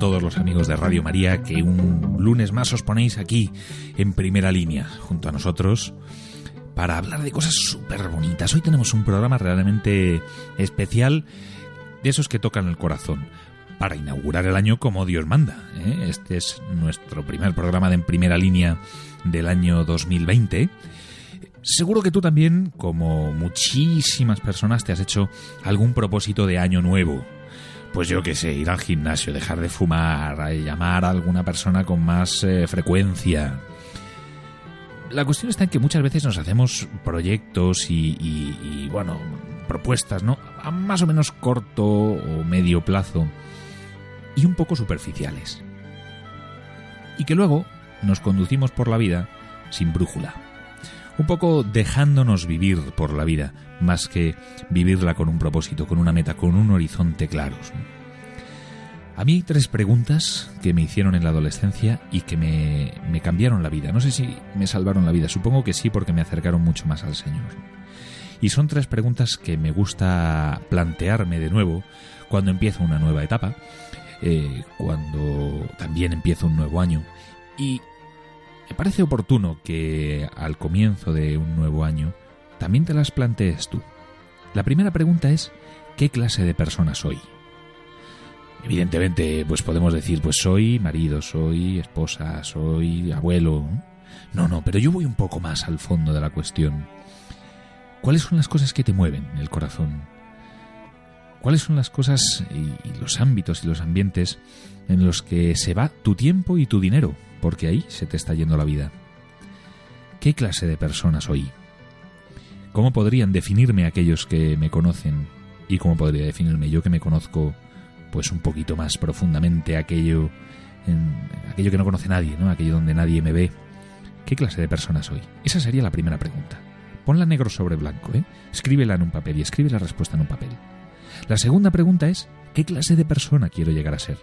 Todos los amigos de Radio María que un lunes más os ponéis aquí en primera línea junto a nosotros para hablar de cosas súper bonitas. Hoy tenemos un programa realmente especial de esos que tocan el corazón para inaugurar el año como Dios manda. ¿eh? Este es nuestro primer programa de en primera línea del año 2020. Seguro que tú también, como muchísimas personas, te has hecho algún propósito de año nuevo pues yo qué sé, ir al gimnasio, dejar de fumar, llamar a alguna persona con más eh, frecuencia. La cuestión está en que muchas veces nos hacemos proyectos y, bueno, propuestas, ¿no? A más o menos corto o medio plazo y un poco superficiales. Y que luego nos conducimos por la vida sin brújula. Un poco dejándonos vivir por la vida, más que vivirla con un propósito, con una meta, con un horizonte claros. A mí hay tres preguntas que me hicieron en la adolescencia y que me, me, cambiaron la vida. No sé si me salvaron la vida, supongo que sí porque me acercaron mucho más al Señor. Y son tres preguntas que me gusta plantearme de nuevo cuando empiezo una nueva etapa, eh, cuando también empiezo un nuevo año. Y me parece oportuno que al comienzo de un nuevo año también te las plantees tú. La primera pregunta es, ¿qué clase de persona soy? Evidentemente, pues podemos decir, pues soy marido, soy esposa, soy abuelo. No, no, pero yo voy un poco más al fondo de la cuestión. ¿Cuáles son las cosas que te mueven el corazón? ¿Cuáles son las cosas y, los ámbitos y los ambientes en los que se va tu tiempo y tu dinero? Porque ahí se te está yendo la vida. ¿Qué clase de persona soy? ¿Cómo podrían definirme aquellos que me conocen? ¿Y cómo podría definirme yo que me conozco pues un poquito más profundamente aquello aquello que no conoce nadie, ¿no? Aquello donde nadie me ve. ¿Qué clase de persona soy? Esa sería la primera pregunta. Ponla negro sobre blanco, ¿eh? Escríbela en un papel y escribe la respuesta en un papel. La segunda pregunta es ¿qué clase de persona quiero llegar a ser?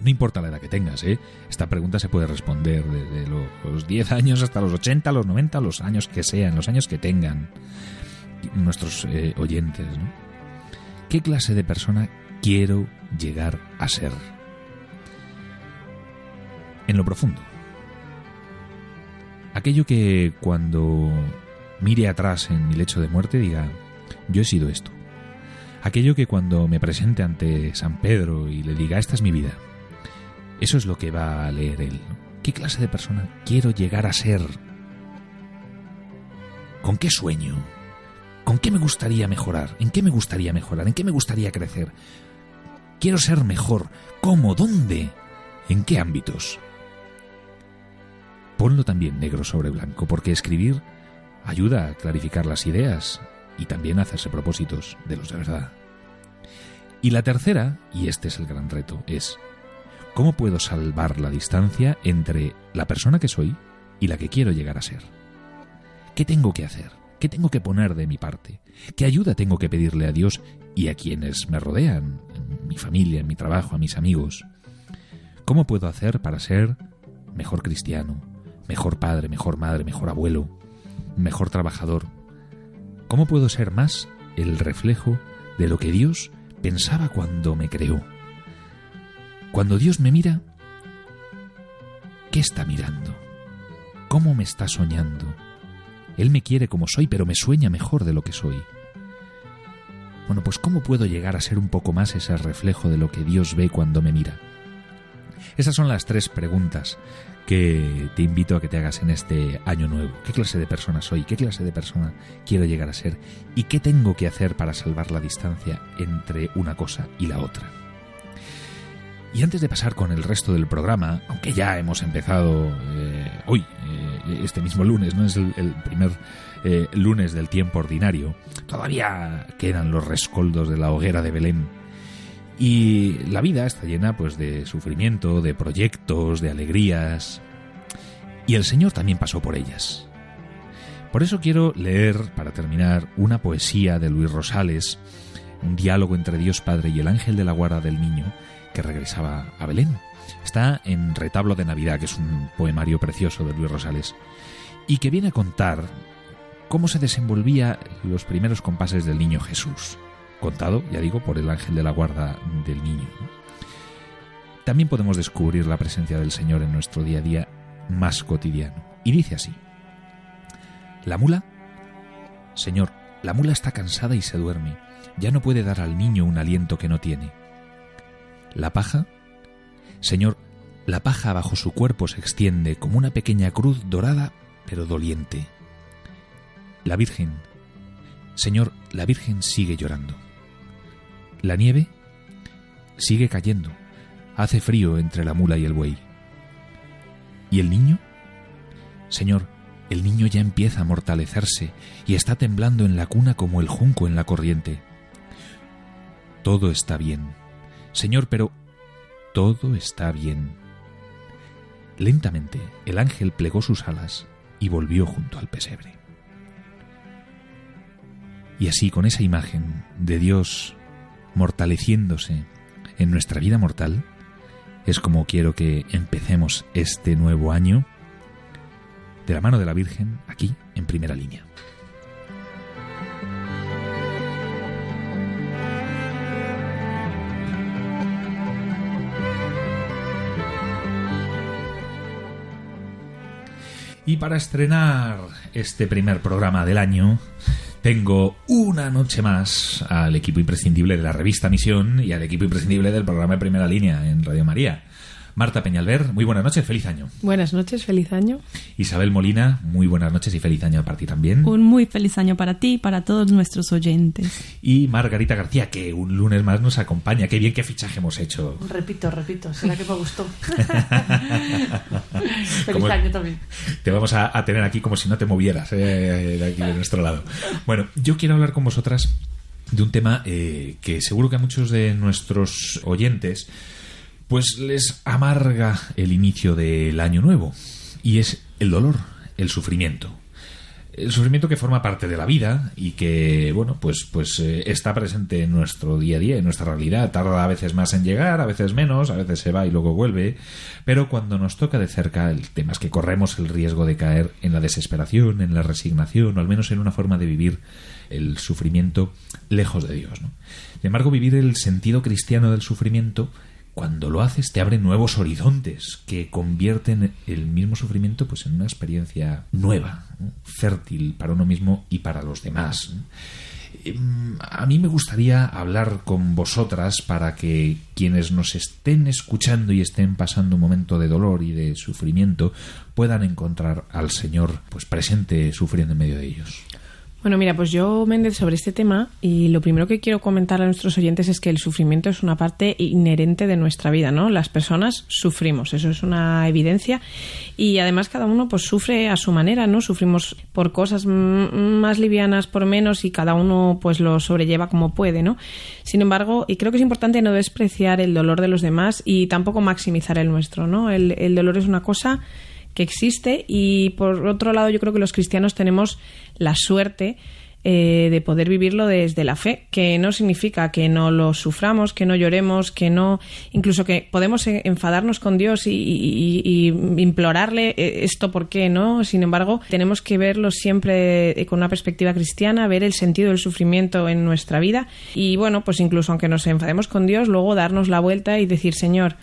No importa la edad que tengas, ¿eh? Esta pregunta se puede responder desde los 10 años hasta los 80, los 90, los años que sean, los años que tengan nuestros eh, oyentes, ¿no? ¿Qué clase de persona quiero llegar a ser? En lo profundo. Aquello que cuando mire atrás en mi lecho de muerte diga, yo he sido esto. Aquello que cuando me presente ante San Pedro y le diga, esta es mi vida, eso es lo que va a leer él. ¿Qué clase de persona quiero llegar a ser? ¿Con qué sueño? ¿Con qué me gustaría mejorar? ¿En qué me gustaría mejorar? ¿En qué me gustaría crecer? Quiero ser mejor. ¿Cómo? ¿Dónde? ¿En qué ámbitos? Ponlo también negro sobre blanco, porque escribir ayuda a clarificar las ideas y también a hacerse propósitos de los de verdad. Y la tercera, y este es el gran reto, es ¿Cómo puedo salvar la distancia entre la persona que soy y la que quiero llegar a ser? ¿Qué tengo que hacer? ¿Qué tengo que poner de mi parte? ¿Qué ayuda tengo que pedirle a Dios y a quienes me rodean, mi familia, mi trabajo, a mis amigos? ¿Cómo puedo hacer para ser mejor cristiano, mejor padre, mejor madre, mejor abuelo, mejor trabajador? ¿Cómo puedo ser más el reflejo de lo que Dios pensaba cuando me creó? Cuando Dios me mira, ¿qué está mirando? ¿Cómo me está soñando? Él me quiere como soy, pero me sueña mejor de lo que soy. Bueno, pues ¿cómo puedo llegar a ser un poco más ese reflejo de lo que Dios ve cuando me mira? Esas son las tres preguntas que te invito a que te hagas en este año nuevo. ¿Qué clase de persona soy? ¿Qué clase de persona quiero llegar a ser? ¿Y qué tengo que hacer para salvar la distancia entre una cosa y la otra? Y antes de pasar con el resto del programa, aunque ya hemos empezado eh, hoy, eh, este mismo lunes, no es el, primer eh, lunes del tiempo ordinario. Todavía quedan los rescoldos de la hoguera de Belén. Y la vida está llena pues de sufrimiento, de proyectos, de alegrías. Y el Señor también pasó por ellas. Por eso quiero leer, para terminar, una poesía de Luis Rosales, un diálogo entre Dios Padre y el ángel de la guarda del niño que regresaba a Belén. Está en Retablo de Navidad, que es un poemario precioso de Luis Rosales, y que viene a contar cómo se desenvolvía los primeros compases del niño Jesús, contado, ya digo, por el ángel de la guarda del niño. También podemos descubrir la presencia del Señor en nuestro día a día más cotidiano. Y dice así, la mula, Señor, la mula está cansada y se duerme, ya no puede dar al niño un aliento que no tiene. La paja, Señor, la paja bajo su cuerpo se extiende como una pequeña cruz dorada pero doliente. La Virgen, Señor, la Virgen sigue llorando. La nieve sigue cayendo. Hace frío entre la mula y el buey. ¿Y el niño? Señor, el niño ya empieza a mortalecerse y está temblando en la cuna como el junco en la corriente. Todo está bien. Señor, pero todo está bien. Lentamente el ángel plegó sus alas y volvió junto al pesebre. Y así, con esa imagen de Dios mortaleciéndose en nuestra vida mortal, es como quiero que empecemos este nuevo año de la mano de la Virgen aquí en primera línea. Y para estrenar este primer programa del año, tengo una noche más al equipo imprescindible de la revista Misión y al equipo imprescindible del programa de Primera Línea en Radio María. Marta Peñalver, muy buenas noches, feliz año. Buenas noches, feliz año. Isabel Molina, muy buenas noches y feliz año para ti también. Un muy feliz año para ti y para todos nuestros oyentes. Y Margarita García, que un lunes más nos acompaña. Qué bien qué fichaje hemos hecho. Repito, repito, será que me gustó. feliz año también. Te vamos a, tener aquí como si no te movieras eh, de aquí de nuestro lado. Bueno, yo quiero hablar con vosotras de un tema eh, que seguro que a muchos de nuestros oyentes pues les amarga el inicio del año nuevo y es el dolor, el sufrimiento. El sufrimiento que forma parte de la vida y que, bueno, pues, pues eh, está presente en nuestro día a día, en nuestra realidad. Tarda a veces más en llegar, a veces menos, a veces se va y luego vuelve. Pero cuando nos toca de cerca, el tema es que corremos el riesgo de caer en la desesperación, en la resignación, o al menos en una forma de vivir el sufrimiento lejos de Dios. ¿no? Sin embargo, vivir el sentido cristiano del sufrimiento cuando lo haces te abre nuevos horizontes que convierten el mismo sufrimiento pues en una experiencia nueva, fértil para uno mismo y para los demás. Em, a mí me gustaría hablar con vosotras para que quienes nos estén escuchando y estén pasando un momento de dolor y de sufrimiento puedan encontrar al Señor pues presente sufriendo en medio de ellos. Bueno, mira, pues yo, Méndez, sobre este tema, y lo primero que quiero comentar a nuestros oyentes es que el sufrimiento es una parte inherente de nuestra vida, ¿no? Las personas sufrimos, eso es una evidencia, y además cada uno pues sufre a su manera, ¿no? Sufrimos por cosas más livianas, por menos, y cada uno pues lo sobrelleva como puede, ¿no? Sin embargo, y creo que es importante no despreciar el dolor de los demás y tampoco maximizar el nuestro, ¿no? El, el dolor es una cosa que existe y por otro lado yo creo que los cristianos tenemos la suerte eh, de poder vivirlo desde la fe, que no significa que no lo suframos, que no lloremos, que no, incluso que podemos e, enfadarnos con Dios y, implorarle eh, esto por qué, ¿no? Sin embargo, tenemos que verlo siempre eh, con una perspectiva cristiana, ver el sentido del sufrimiento en nuestra vida y bueno, pues incluso aunque nos enfademos con Dios, luego darnos la vuelta y decir, Señor,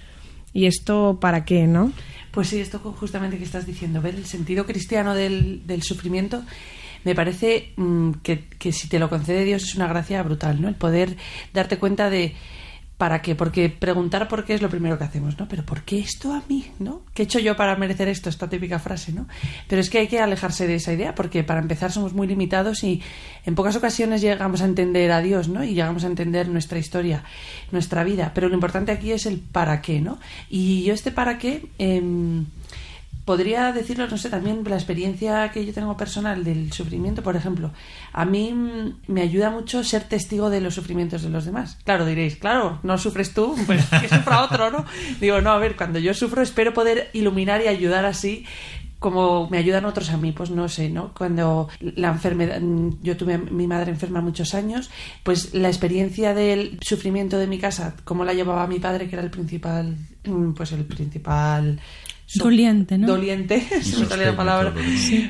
¿y esto para qué, no? Pues sí, esto justamente que estás diciendo, ver el sentido cristiano del, sufrimiento, me parece mm, que, que, si te lo concede Dios es una gracia brutal, ¿no? El poder darte cuenta de ¿Para qué? Porque preguntar por qué es lo primero que hacemos, ¿no? Pero ¿por qué esto a mí, ¿no? ¿Qué he hecho yo para merecer esto? Esta típica frase, ¿no? Pero es que hay que alejarse de esa idea porque para empezar somos muy limitados y en pocas ocasiones llegamos a entender a Dios, ¿no? Y llegamos a entender nuestra historia, nuestra vida. Pero lo importante aquí es el para qué, ¿no? Y yo este para qué... Em, podría decirlo, no sé, también la experiencia que yo tengo personal del sufrimiento, por ejemplo, a mí mm, me ayuda mucho ser testigo de los sufrimientos de los demás. Claro, diréis, claro, no sufres tú, pues que sufra otro, ¿no? Digo, no, a ver, cuando yo sufro espero poder iluminar y ayudar así como me ayudan otros a mí, pues no sé, ¿no? Cuando la enfermedad, yo tuve a mi madre enferma muchos años, pues la experiencia del sufrimiento de mi casa, cómo la llevaba mi padre, que era el principal, mm, pues el principal doliente, ¿no? Doliente, se me sale la palabra.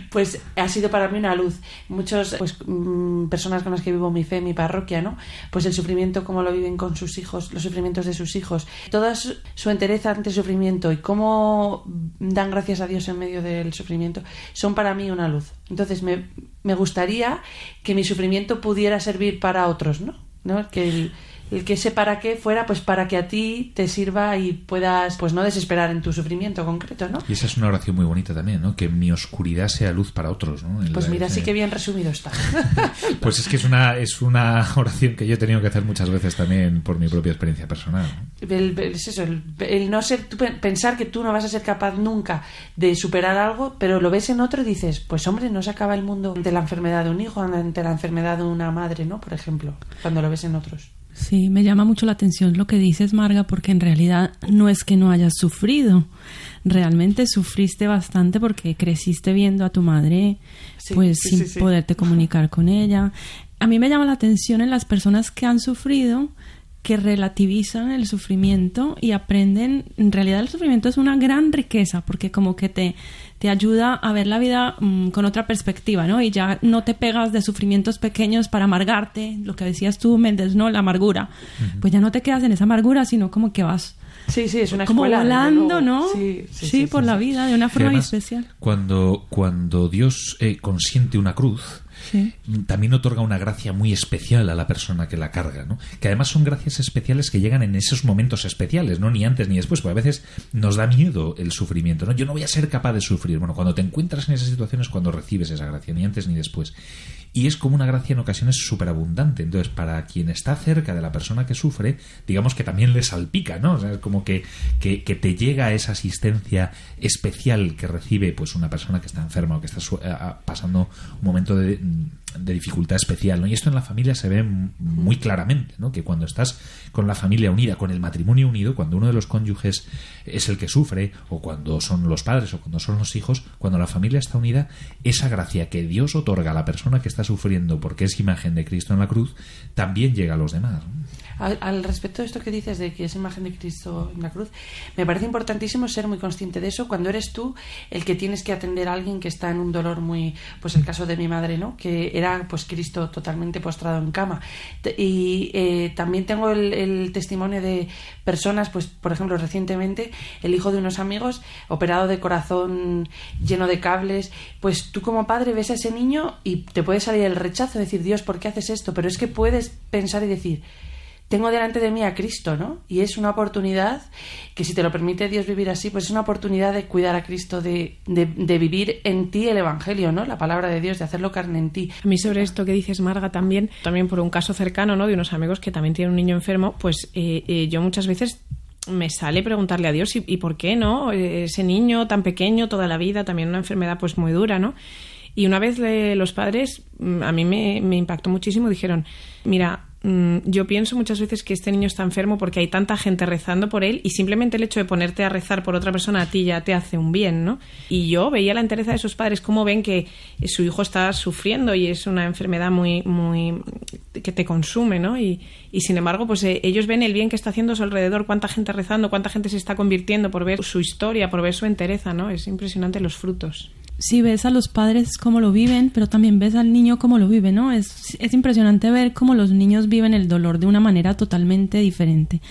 Pues ha sido para mí una luz. Muchas pues, mm, personas con las que vivo mi fe, mi parroquia, ¿no? Pues el sufrimiento, cómo lo viven con sus hijos, los sufrimientos de sus hijos, toda su, entereza ante el sufrimiento y cómo dan gracias a Dios en medio del sufrimiento, son para mí una luz. Entonces me, me gustaría que mi sufrimiento pudiera servir para otros, ¿no? ¿No? Que el, el que ese para qué fuera pues para que a ti te sirva y puedas pues no desesperar en tu sufrimiento concreto, ¿no? Y esa es una oración muy bonita también, ¿no? Que mi oscuridad sea luz para otros, ¿no? pues mira, sí que bien resumido está. pues es que es una es una oración que yo he tenido que hacer muchas veces también por mi propia experiencia personal. El, es eso, el, no ser pensar que tú no vas a ser capaz nunca de superar algo, pero lo ves en otro y dices, pues hombre, no se acaba el mundo ante la enfermedad de un hijo, ante la enfermedad de una madre, ¿no? Por ejemplo, cuando lo ves en otros. Sí, me llama mucho la atención lo que dices, Marga, porque en realidad no es que no hayas sufrido. Realmente sufriste bastante porque creciste viendo a tu madre, pues sin poderte comunicar con ella. A mí me llama la atención en las personas que han sufrido que relativizan el sufrimiento y aprenden, en realidad el sufrimiento es una gran riqueza porque como que te, te ayuda a ver la vida mm, con otra perspectiva, ¿no? Y ya no te pegas de sufrimientos pequeños para amargarte, lo que decías tú, Méndez, ¿no? La amargura. Pues ya no te quedas en esa amargura, sino como que vas Sí, sí, es una como volando, ¿no? Sí, sí, por la vida de una forma especial. Cuando, cuando Dios eh, consiente una cruz, también otorga una gracia muy especial a la persona que la carga, ¿no? Que además son gracias especiales que llegan en esos momentos especiales, no ni antes ni después, porque a veces nos da miedo el sufrimiento, ¿no? Yo no voy a ser capaz de sufrir. Bueno, cuando te encuentras en esas situaciones cuando recibes esa gracia, ni antes ni después. Y es como una gracia en ocasiones súper abundante. Entonces, para quien está cerca de la persona que sufre, digamos que también le salpica, ¿no? O sea, es como que, que, que te llega esa asistencia especial que recibe pues una persona que está enferma o que está pasando un momento de de dificultad especial, ¿no? Y esto en la familia se ve muy claramente, ¿no? Que cuando estás con la familia unida, con el matrimonio unido, cuando uno de los cónyuges es el que sufre, o cuando son los padres, o cuando son los hijos, cuando la familia está unida, esa gracia que Dios otorga a la persona que está sufriendo porque es imagen de Cristo en la cruz, también llega a los demás. Al, respecto de esto que dices de que es imagen de Cristo en la cruz, me parece importantísimo ser muy consciente de eso cuando eres tú el que tienes que atender a alguien que está en un dolor muy, pues el caso de mi madre, ¿no? Que era pues Cristo totalmente postrado en cama. Y eh, también tengo el, testimonio de personas, pues por ejemplo recientemente el hijo de unos amigos operado de corazón lleno de cables, pues tú como padre ves a ese niño y te puede salir el rechazo, decir Dios, ¿por qué haces esto? Pero es que puedes pensar y decir tengo delante de mí a Cristo, ¿no? Y es una oportunidad que si te lo permite Dios vivir así, pues es una oportunidad de cuidar a Cristo, de, de, vivir en ti el Evangelio, ¿no? La palabra de Dios, de hacerlo carne en ti. A mí sobre esto que dices, Marga, también, también por un caso cercano, ¿no? De unos amigos que también tienen un niño enfermo, pues eh, eh, yo muchas veces me sale preguntarle a Dios y, por qué, ¿no? Eh, ese niño tan pequeño toda la vida, también una enfermedad pues muy dura, ¿no? Y una vez los padres, mm, a mí me impactó muchísimo, dijeron, mira, Mm, yo pienso muchas veces que este niño está enfermo porque hay tanta gente rezando por él y simplemente el hecho de ponerte a rezar por otra persona a ti ya te hace un bien, ¿no? Y yo veía la entereza de esos padres cómo ven que su hijo está sufriendo y es una enfermedad muy, muy que te consume, ¿no? Y, y sin embargo, pues eh, ellos ven el bien que está haciendo a su alrededor, cuánta gente rezando, cuánta gente se está convirtiendo por ver su historia, por ver su entereza, ¿no? Es impresionante los frutos sí ves a los padres cómo lo viven, pero también ves al niño cómo lo vive, ¿no? Es, es impresionante ver cómo los niños viven el dolor de una manera totalmente diferente.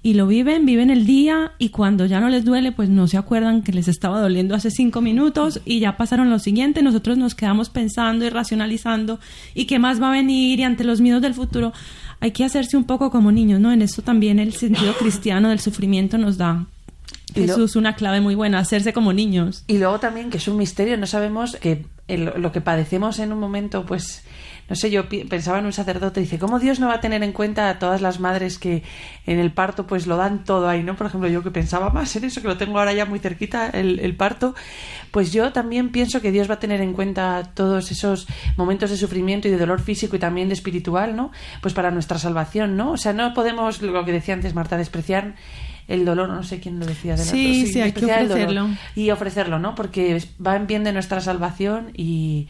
Y lo viven, viven el día y cuando ya no les duele, pues no se acuerdan que les estaba doliendo hace cinco minutos y ya pasaron lo siguiente. Nosotros nos quedamos pensando y racionalizando y qué más va a venir y ante los miedos del futuro. Hay que hacerse un poco como niños, ¿no? En eso también el sentido cristiano del sufrimiento nos da Jesús, una clave muy buena, hacerse como niños. Y luego también, que es un misterio, no sabemos que lo que padecemos en un momento, pues no sé, yo pensaba en un sacerdote, dice, ¿cómo Dios no va a tener en cuenta a todas las madres que en el parto pues lo dan todo ahí, ¿no? Por ejemplo, yo que pensaba más en eso, que lo tengo ahora ya muy cerquita, el, el parto, pues yo también pienso que Dios va a tener en cuenta todos esos momentos de sufrimiento y de dolor físico y también de espiritual, ¿no? Pues para nuestra salvación, ¿no? O sea, no podemos, lo que decía antes Marta, despreciar el dolor, no sé quién lo decía. De sí, sí, hay que ofrecerlo. Y ofrecerlo, ¿no? Porque va en bien de nuestra salvación y,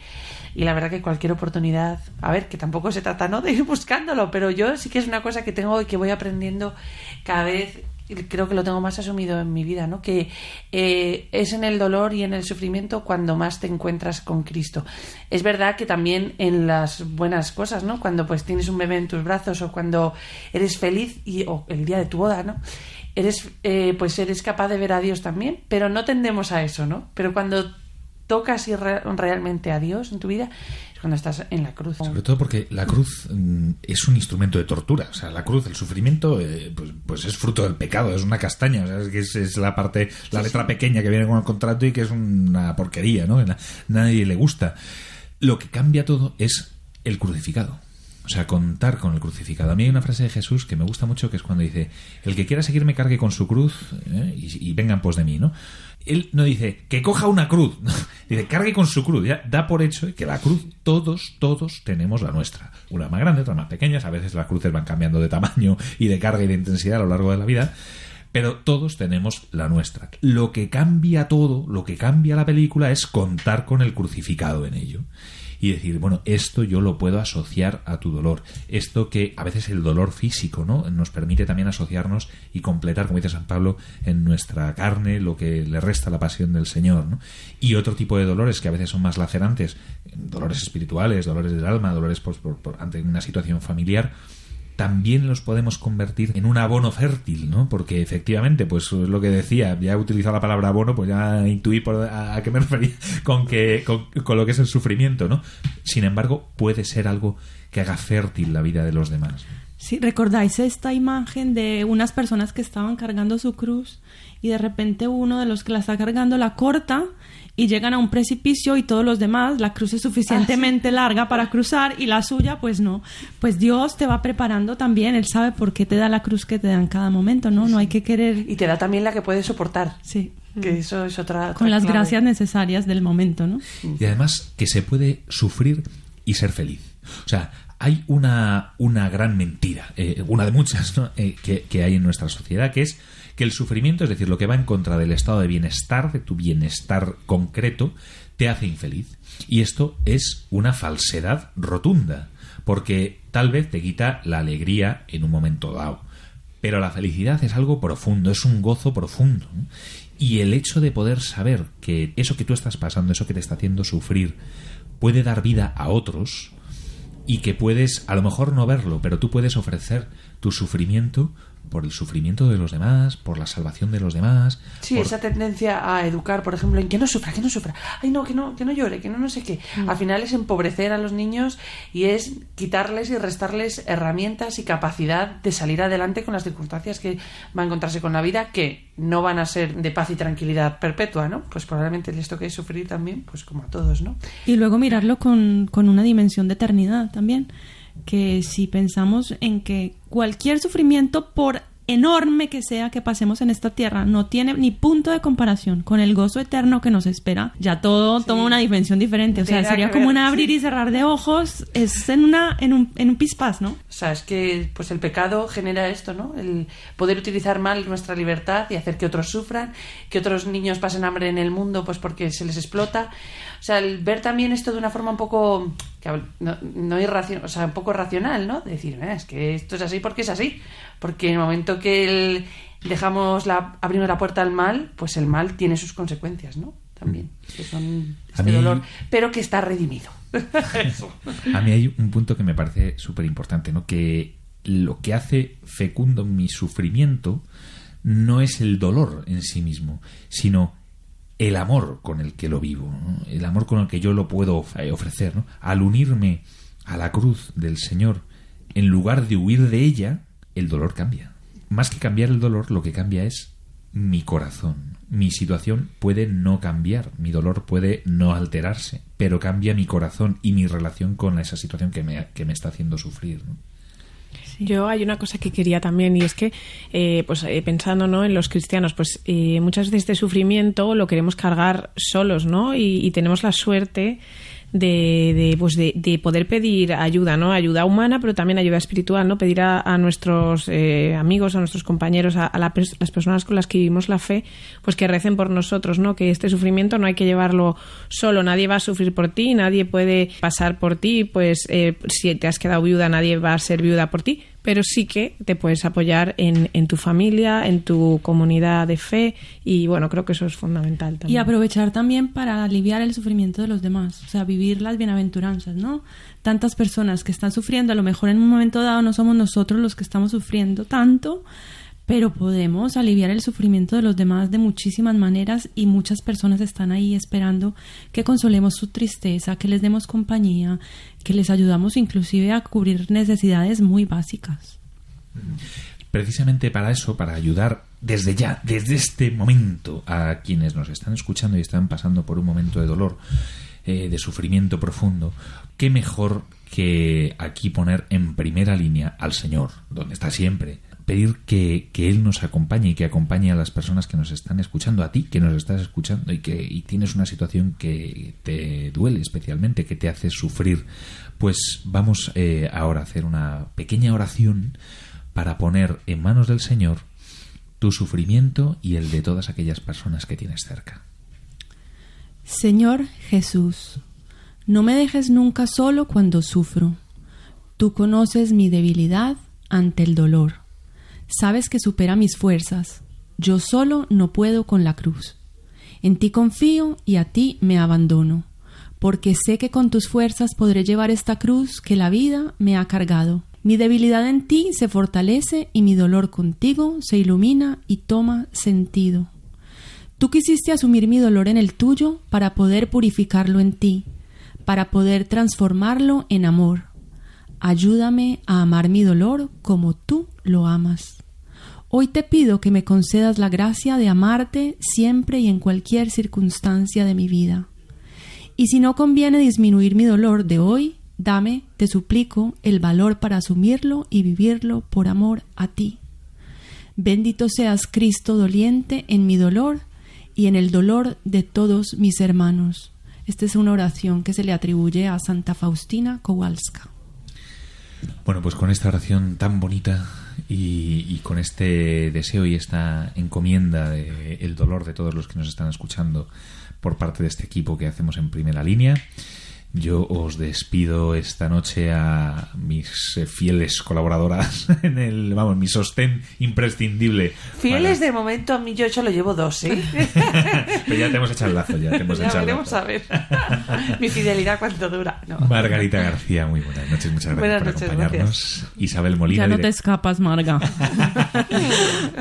y la verdad que cualquier oportunidad, a ver, que tampoco se trata, ¿no? De ir buscándolo, pero yo sí que es una cosa que tengo y que voy aprendiendo cada vez creo que lo tengo más asumido en mi vida, ¿no? Que eh, es en el dolor y en el sufrimiento cuando más te encuentras con Cristo. Es verdad que también en las buenas cosas, ¿no? Cuando pues tienes un bebé en tus brazos o cuando eres feliz y o el día de tu boda, ¿no? Eres, eh, pues eres capaz de ver a Dios también, pero no tendemos a eso, ¿no? Pero cuando tocas realmente a Dios en tu vida es cuando estás en la cruz. Sobre todo porque la cruz mm, es un instrumento de tortura. O sea, la cruz, el sufrimiento, eh, pues, pues, es fruto del pecado, es una castaña. O sea, es, que es, la parte, la letra pequeña que viene con el contrato y que es una porquería, ¿no? Nadie le gusta. Lo que cambia todo es el crucificado. O sea, contar con el crucificado. A mí hay una frase de Jesús que me gusta mucho, que es cuando dice, el que quiera seguirme cargue con su cruz ¿eh? y, vengan pues de mí, ¿no? Él no dice, que coja una cruz, dice, cargue con su cruz. Ya da por hecho que la cruz todos, todos tenemos la nuestra. Una más grande, otra más pequeñas, a veces las cruces van cambiando de tamaño y de carga y de intensidad a lo largo de la vida pero todos tenemos la nuestra. Lo que cambia todo, lo que cambia la película es contar con el crucificado en ello y decir, bueno, esto yo lo puedo asociar a tu dolor. Esto que a veces el dolor físico, ¿no? Nos permite también asociarnos y completar, como dice San Pablo, en nuestra carne lo que le resta la pasión del Señor, ¿no? Y otro tipo de dolores que a veces son más lacerantes, dolores espirituales, dolores del alma, dolores por, ante una situación familiar, también los podemos convertir en un abono fértil, ¿no? Porque efectivamente, pues es lo que decía, ya he utilizado la palabra abono, pues ya intuí por a, qué me refería con, que, con, lo que es el sufrimiento, ¿no? Sin embargo, puede ser algo que haga fértil la vida de los demás. Sí, ¿recordáis esta imagen de unas personas que estaban cargando su cruz y de repente uno de los que la está cargando la corta y llegan a un precipicio y todos los demás, la cruz es suficientemente ah, larga para cruzar y la suya pues no. Pues Dios te va preparando también, Él sabe por qué te da la cruz que te da en cada momento, ¿no? No hay que querer... Y te da también la que puedes soportar. Sí. Que eso es otra... Con las gracias necesarias del momento, ¿no? Y además que se puede sufrir y ser feliz. O sea, hay una, una gran mentira, eh, una de muchas eh, que, que hay en nuestra sociedad, que es que el sufrimiento, es decir, lo que va en contra del estado de bienestar, de tu bienestar concreto, te hace infeliz. Y esto es una falsedad rotunda, porque tal vez te quita la alegría en un momento dado. Pero la felicidad es algo profundo, es un gozo profundo. Y el hecho de poder saber que eso que tú estás pasando, eso que te está haciendo sufrir, puede dar vida a otros, y que puedes, a lo mejor no verlo, pero tú puedes ofrecer tu sufrimiento por el sufrimiento de los demás, por la salvación de los demás. Sí, esa tendencia a educar, por ejemplo, en que no sufra, que no sufra, ay no, que no, que no llore, que no no sé qué. Mm. Al final es empobrecer a los niños y es quitarles y restarles herramientas y capacidad de salir adelante con las circunstancias que va a encontrarse con la vida, que no van a ser de paz y tranquilidad perpetua, ¿no? Pues probablemente les toque sufrir también, pues como a todos, ¿no? Y luego mirarlo con, con una dimensión de eternidad también que si pensamos en que cualquier sufrimiento, por enorme que sea que pasemos en esta tierra, no tiene ni punto de comparación con el gozo eterno que nos espera, ya todo toma una dimensión diferente. O sea, sería como un abrir y cerrar de ojos, es en una, en un, en un pispás, ¿no? O sea, es que pues el pecado genera esto, ¿no? El poder utilizar mal nuestra libertad y hacer que otros sufran, que otros niños pasen hambre en el mundo, pues porque se les explota. O sea, el ver también esto de una forma un poco no, no o sea, un poco racional, ¿no? decir, eh, es que esto es así porque es así. Porque en el momento que dejamos la, abrimos la puerta al mal, pues el mal tiene sus consecuencias, ¿no? También, mm. que son este dolor, pero que está redimido. A mí hay un punto que me parece súper importante, ¿no? Que lo que hace fecundo mi sufrimiento no es el dolor en sí mismo, sino el amor con el que lo vivo, el amor con el que yo lo puedo eh, ofrecer. Al unirme a la cruz del Señor, en lugar de huir de ella, el dolor cambia. Más que cambiar el dolor, lo que cambia es mi corazón. mi situación puede no cambiar, mi dolor puede no alterarse, pero cambia mi corazón y mi relación con esa situación que me, que me está haciendo sufrir. Yo hay una cosa que quería también y es que, eh, pues eh, pensando ¿no? en los cristianos, pues eh, muchas veces este sufrimiento lo queremos cargar solos, ¿no? y tenemos la suerte de, de, pues de, poder pedir ayuda, ¿no? Ayuda humana, pero también ayuda espiritual, ¿no? Pedir a, nuestros eh, amigos, a nuestros compañeros, a, las personas con las que vivimos la fe, pues que recen por nosotros, ¿no? Que este sufrimiento no hay que llevarlo solo, nadie va a sufrir por ti, nadie puede pasar por ti, pues eh, si te has quedado viuda, nadie va a ser viuda por ti, pero sí que te puedes apoyar en, en, tu familia, en tu comunidad de fe y bueno, creo que eso es fundamental también. Y aprovechar también para aliviar el sufrimiento de los demás, o sea, vivir las bienaventuranzas, ¿no? Tantas personas que están sufriendo, a lo mejor en un momento dado no somos nosotros los que estamos sufriendo tanto, pero podemos aliviar el sufrimiento de los demás de muchísimas maneras y muchas personas están ahí esperando que consolemos su tristeza, que les demos compañía, que les ayudamos inclusive a cubrir necesidades muy básicas. Precisamente para eso, para ayudar desde ya, desde este momento, a quienes nos están escuchando y están pasando por un momento de dolor, eh, de sufrimiento profundo, qué mejor que aquí poner en primera línea al Señor, donde está siempre, pedir que, Él nos acompañe y que acompañe a las personas que nos están escuchando, a ti que nos estás escuchando y que tienes una situación que te duele especialmente, que te hace sufrir, pues vamos eh, ahora a hacer una pequeña oración para poner en manos del Señor tu sufrimiento y el de todas aquellas personas que tienes cerca. Señor Jesús, no me dejes nunca solo cuando sufro. Tú conoces mi debilidad ante el dolor Sabes que supera mis fuerzas. Yo solo no puedo con la cruz. En ti confío y a ti me abandono, porque sé que con tus fuerzas podré llevar esta cruz que la vida me ha cargado. Mi debilidad en ti se fortalece y mi dolor contigo se ilumina y toma sentido. Tú quisiste asumir mi dolor en el tuyo para poder purificarlo en ti, para poder transformarlo en amor. Ayúdame a amar mi dolor como tú lo amas. Hoy te pido que me concedas la gracia de amarte siempre y en cualquier circunstancia de mi vida. Y si no conviene disminuir mi dolor de hoy, dame, te suplico, el valor para asumirlo y vivirlo por amor a ti. Bendito seas Cristo doliente en mi dolor y en el dolor de todos mis hermanos. Esta es una oración que se le atribuye a Santa Faustina Kowalska. Bueno, pues con esta oración tan bonita y, con este deseo y esta encomienda de el dolor de todos los que nos están escuchando por parte de este equipo que hacemos en primera línea, yo os despido esta noche a mis eh, fieles colaboradoras en el, vamos, mi sostén imprescindible. Fieles de momento, a mí yo hecho lo llevo dos, ¿eh? Pero ya te hemos echado el lazo, ya te hemos ya echado veremos a ver. mi fidelidad cuánto dura. Margarita García, muy buenas noches, muchas gracias por acompañarnos. Isabel Molina. Ya no te escapas, Marga.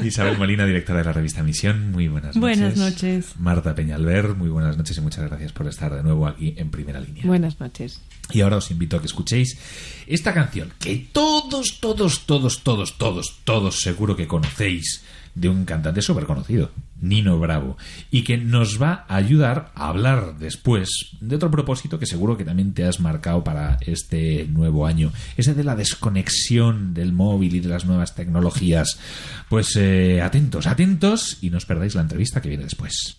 Isabel Molina, directora de la revista Misión, muy buenas noches. Buenas noches. Marta Peñalver, muy buenas noches y muchas gracias por estar de nuevo aquí en primera línea. Buenas noches. Y ahora os invito a que escuchéis esta canción que todos, todos, todos, todos, todos, todos seguro que conocéis de un cantante súper conocido, Nino Bravo, y que nos va a ayudar a hablar después de otro propósito que seguro que también te has marcado para este nuevo año, ese de la desconexión del móvil y de las nuevas tecnologías. Pues eh, atentos, atentos y no os perdáis la entrevista que viene después.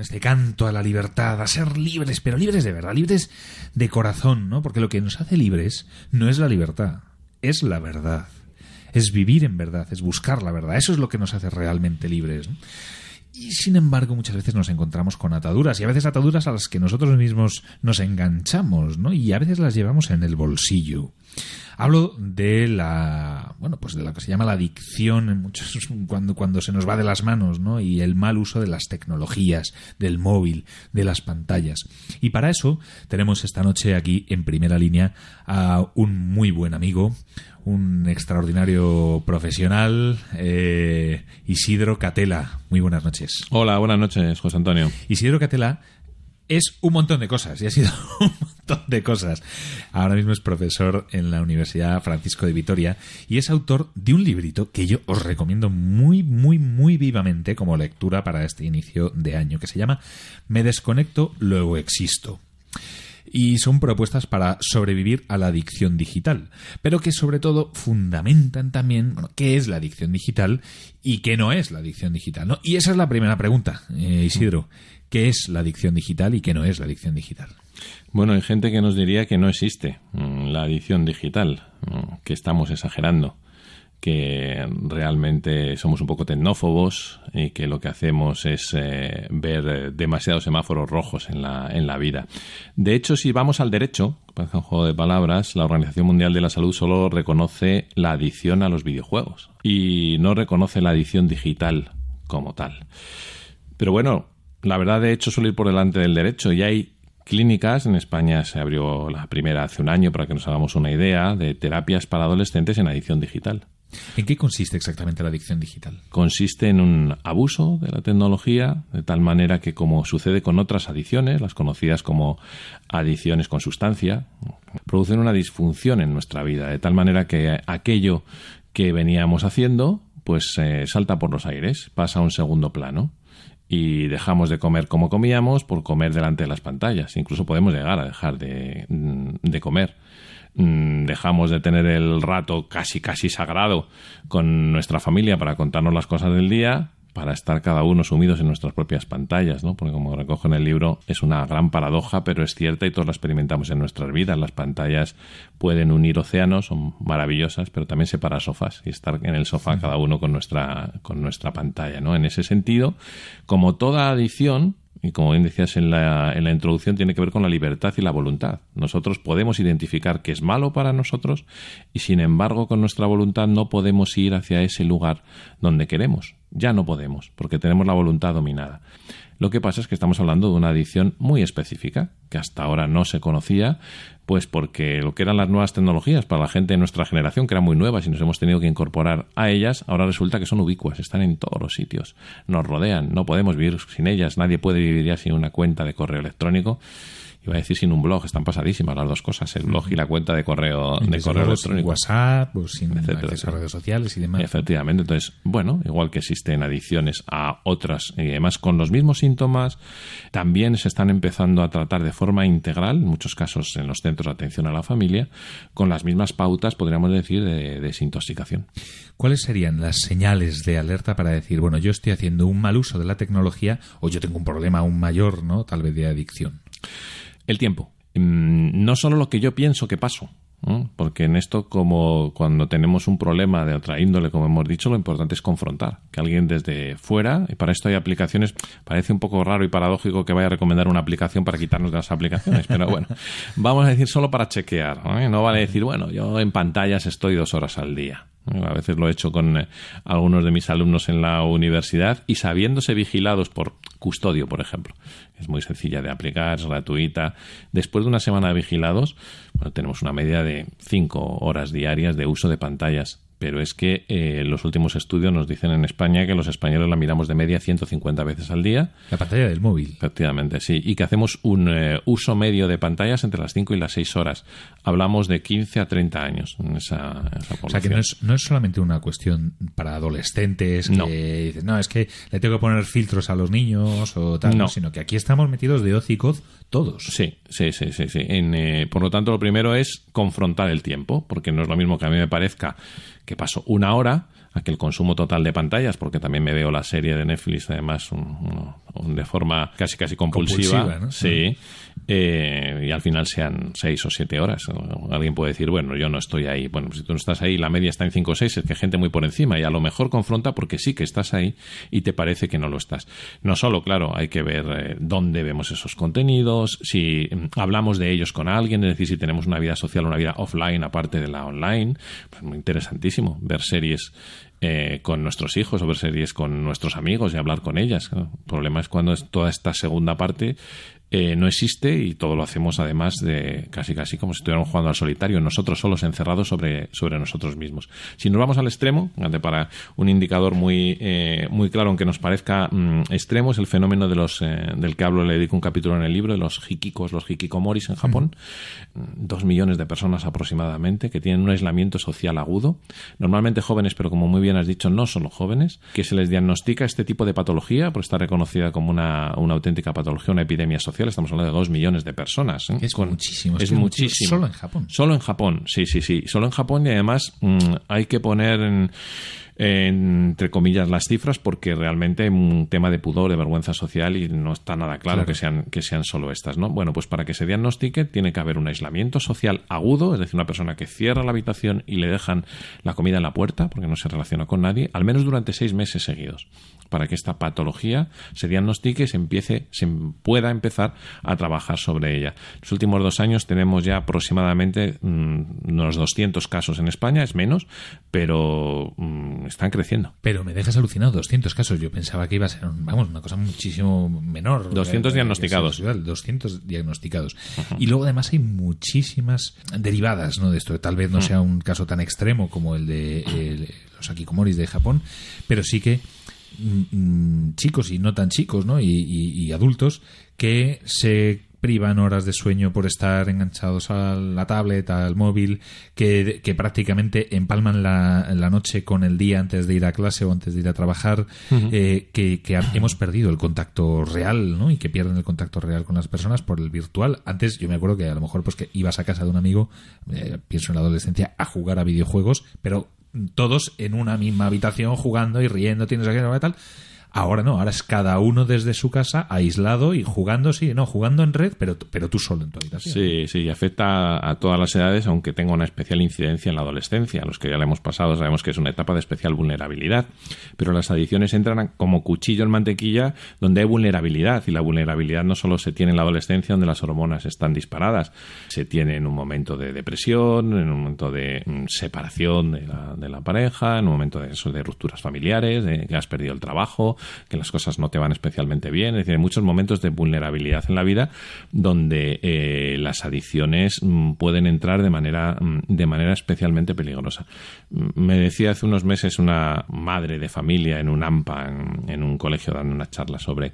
Este canto a la libertad, a ser libres, pero libres de verdad, libres de corazón, ¿no? Porque lo que nos hace libres no es la libertad, es la verdad. Es vivir en verdad, es buscar la verdad. Eso es lo que nos hace realmente libres. Y sin embargo, muchas veces nos encontramos con ataduras, y a veces ataduras a las que nosotros mismos nos enganchamos, ¿no? Y a veces las llevamos en el bolsillo. Hablo de la, bueno, pues de lo que se llama la adicción en muchos, cuando, cuando se nos va de las manos, ¿no? Y el mal uso de las tecnologías, del móvil, de las pantallas. Y para eso tenemos esta noche aquí en primera línea a un muy buen amigo, un extraordinario profesional, eh, Isidro Catela. Muy buenas noches. Hola, buenas noches, José Antonio. Isidro Catela es un montón de cosas y ha sido un de cosas. Ahora mismo es profesor en la Universidad Francisco de Vitoria y es autor de un librito que yo os recomiendo muy, muy, muy vivamente como lectura para este inicio de año, que se llama Me desconecto, luego existo y son propuestas para sobrevivir a la adicción digital, pero que sobre todo fundamentan también qué es la adicción digital y qué no es la adicción digital. Y esa es la primera pregunta, eh, Isidro qué es la adicción digital y qué no es la adicción digital. Bueno, hay gente que nos diría que no existe mm, la adicción digital, mm, que estamos exagerando, que realmente somos un poco tecnófobos y que lo que hacemos es eh, ver demasiados semáforos rojos en la, en la vida. De hecho, si vamos al derecho, parece un juego de palabras, la Organización Mundial de la Salud solo reconoce la adicción a los videojuegos y no reconoce la adicción digital como tal. Pero bueno, la verdad, de hecho, suele ir por delante del derecho y hay clínicas. En España se abrió la primera hace un año, para que nos hagamos una idea, de terapias para adolescentes en adicción digital. ¿En qué consiste exactamente la adicción digital? Consiste en un abuso de la tecnología, de tal manera que, como sucede con otras adicciones, las conocidas como adicciones con sustancia, producen una disfunción en nuestra vida, de tal manera que aquello que veníamos haciendo, pues eh, salta por los aires, pasa a un segundo plano y dejamos de comer como comíamos por comer delante de las pantallas. Incluso podemos llegar a dejar de, mm, comer. Mm, dejamos de tener el rato casi casi sagrado con nuestra familia para contarnos las cosas del día para estar cada uno sumidos en nuestras propias pantallas, ¿no? Porque como recojo en el libro, es una gran paradoja, pero es cierta y todos la experimentamos en nuestras vidas. Las pantallas pueden unir océanos, son maravillosas, pero también separar sofás y estar en el sofá cada uno con nuestra, con nuestra pantalla, ¿no? En ese sentido, como toda adicción, y como bien decías en la, en la introducción, tiene que ver con la libertad y la voluntad. Nosotros podemos identificar que es malo para nosotros y sin embargo con nuestra voluntad no podemos ir hacia ese lugar donde queremos. Ya no podemos, porque tenemos la voluntad dominada. Lo que pasa es que estamos hablando de una adicción muy específica, que hasta ahora no se conocía, pues porque lo que eran las nuevas tecnologías para la gente de nuestra generación, que eran muy nuevas y nos hemos tenido que incorporar a ellas, ahora resulta que son ubicuas, están en todos los sitios, nos rodean, no podemos vivir sin ellas, nadie puede vivir ya sin una cuenta de correo electrónico iba a decir sin un blog, están pasadísimas las dos cosas, el blog y la cuenta de correo, de correo electrónico. WhatsApp, pues sin acceso a redes sociales y demás. Efectivamente, entonces, bueno, igual que existen adicciones a otras y además con los mismos síntomas, también se están empezando a tratar de forma integral, en muchos casos en los centros de atención a la familia, con las mismas pautas, podríamos decir, de desintoxicación. ¿Cuáles serían las señales de alerta para decir, bueno, yo estoy haciendo un mal uso de la tecnología o yo tengo un problema aún mayor, ¿no? Tal vez de adicción. El tiempo. Mm, no solo lo que yo pienso que paso, porque en esto, como cuando tenemos un problema de otra índole, como hemos dicho, lo importante es confrontar. Que alguien desde fuera, y para esto hay aplicaciones, parece un poco raro y paradójico que vaya a recomendar una aplicación para quitarnos de las aplicaciones, pero bueno, vamos a decir solo para chequear. No vale decir, bueno, yo en pantallas estoy dos horas al día. A veces lo he hecho con eh, algunos de mis alumnos en la universidad y sabiéndose vigilados por custodio, por ejemplo. Es muy sencilla de aplicar, es gratuita. Después de una semana de vigilados, tenemos una media de cinco horas diarias de uso de pantallas pero es que eh, los últimos estudios nos dicen en España que los españoles la miramos de media 150 veces al día. La pantalla del móvil. Efectivamente, sí. Y que hacemos un eh, uso medio de pantallas entre las 5 y las 6 horas. Hablamos de 15 a 30 años en esa, esa O sea, que no es, no es solamente una cuestión para adolescentes que no. dicen, no, es que le tengo que poner filtros a los niños o tal, no. sino que aquí estamos metidos de hocico todos. Sí, sí, sí, sí. sí. En, eh, por lo tanto, lo primero es confrontar el tiempo, porque no es lo mismo que a mí me parezca que paso una hora a que el consumo total de pantallas, porque también me veo la serie de Netflix, además, de forma casi casi compulsiva. Sí. Eh, y al final sean seis o siete horas. Alguien puede decir, bueno, yo no estoy ahí. Bueno, si tú no estás ahí, la media está en cinco o seis, es que hay gente muy por encima y a lo mejor confronta porque sí que estás ahí y te parece que no lo estás. No solo, claro, hay que ver eh, dónde vemos esos contenidos, si mm, hablamos de ellos con alguien, es decir, si tenemos una vida social, una vida offline aparte de la online, pues muy interesantísimo ver series eh, con nuestros hijos o ver series con nuestros amigos y hablar con ellas. El problema es cuando es toda esta segunda parte eh, no existe y todo lo hacemos además de casi casi como si estuviéramos jugando al solitario, nosotros solos encerrados sobre, sobre nosotros mismos. Si nos vamos al extremo, para un indicador muy, eh, muy claro, aunque nos parezca mm, extremo, es el fenómeno de los, eh, del que hablo, le dedico un capítulo en el libro, de los hikikos, los hikikomoris en Japón. Dos millones de personas aproximadamente que tienen un aislamiento social agudo, normalmente jóvenes, pero como muy bien has dicho, no solo jóvenes, que se les diagnostica este tipo de patología, por estar reconocida como una, una auténtica patología, una epidemia social estamos hablando de dos millones de personas. ¿eh? Es muchísimo. Es, muchísimo. Solo en Japón. Solo en Japón, sí, sí, sí. Solo en Japón y además mm, hay que poner... En, entre comillas las cifras porque realmente hay un tema de pudor, de vergüenza social y no está nada claro, Que, sean, que sean solo estas, ¿no? Bueno, pues para que se diagnostique tiene que haber un aislamiento social agudo, es decir, una persona que cierra la habitación y le dejan la comida en la puerta porque no se relaciona con nadie, al menos durante seis meses seguidos para que esta patología se diagnostique y se empiece, se pueda empezar a trabajar sobre ella. En los últimos dos años tenemos ya aproximadamente mm, unos 200 casos en España, es menos, pero mm, están creciendo. Pero me dejas alucinado, 200 casos. Yo pensaba que iba a ser, vamos, una cosa muchísimo menor. 200 diagnosticados. 200 diagnosticados. Y luego además hay muchísimas derivadas ¿no? de esto. Tal vez no sea un caso tan extremo como el de los akikomoris de Japón, pero sí que chicos y no tan chicos, ¿no? Y, adultos que se privan horas de sueño por estar enganchados a la tablet, al móvil, que, prácticamente empalman la, noche con el día antes de ir a clase o antes de ir a trabajar, eh, que, hemos perdido el contacto real, ¿no? Y que pierden el contacto real con las personas por el virtual. Antes yo me acuerdo que a lo mejor pues que ibas a casa de un amigo, eh, pienso en la adolescencia, a jugar a videojuegos, pero todos en una misma habitación jugando y riendo, tienes y tal. Ahora no, ahora es cada uno desde su casa, aislado y jugando, sí, no, jugando en red, pero, pero tú solo en tu habitación. Sí, sí, y afecta a todas las edades, aunque tenga una especial incidencia en la adolescencia. Los que ya le hemos pasado sabemos que es una etapa de especial vulnerabilidad, pero las adicciones entran como cuchillo en mantequilla donde hay vulnerabilidad, y la vulnerabilidad no solo se tiene en la adolescencia, donde las hormonas están disparadas, se tiene en un momento de depresión, en un momento de mm, separación de la, de la pareja, en un momento de, eso, de rupturas familiares, de que has perdido el trabajo, que las cosas no te van especialmente bien. Es decir, hay muchos momentos de vulnerabilidad en la vida donde eh, las adicciones mm, pueden entrar de manera, mm, de manera especialmente peligrosa. Mm, me decía hace unos meses una madre de familia en un AMPA, en, un colegio, dando una charla sobre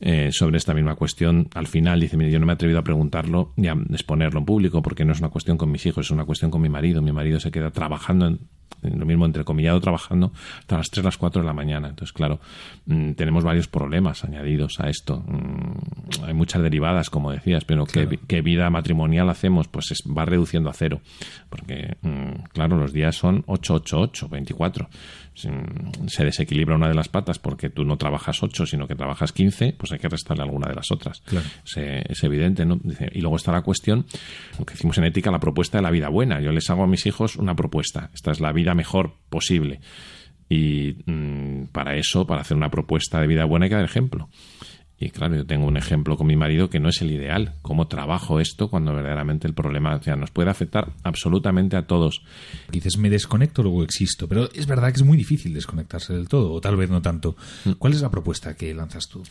eh, sobre esta misma cuestión. Al final dice, mire, yo no me he atrevido a preguntarlo ni a exponerlo en público porque no es una cuestión con mis hijos, es una cuestión con mi marido. Mi marido se queda trabajando en, lo mismo entrecomillado trabajando hasta las 3, las 4 de la mañana. Entonces, claro, mm, tenemos varios problemas añadidos a esto. Mm, hay muchas derivadas, como decías, pero ¿qué, vida matrimonial hacemos? Pues va reduciendo a cero. Porque, mm, claro, los días son 8, 8, 8, 24 se desequilibra una de las patas porque tú no trabajas 8, sino que trabajas 15, pues hay que restarle alguna de las otras. Es, evidente, ¿no? y luego está la cuestión, lo que decimos en ética, la propuesta de la vida buena. Yo les hago a mis hijos una propuesta. Esta es la vida mejor posible. Y mm, para eso, para hacer una propuesta de vida buena, hay que dar ejemplo. Y claro, yo tengo un ejemplo con mi marido que no es el ideal. ¿Cómo trabajo esto cuando verdaderamente el problema nos puede afectar absolutamente a todos? Dices, me desconecto, luego existo. Pero es verdad que es muy difícil desconectarse del todo, o tal vez no tanto. Mm. ¿Cuál es la propuesta que lanzas tú?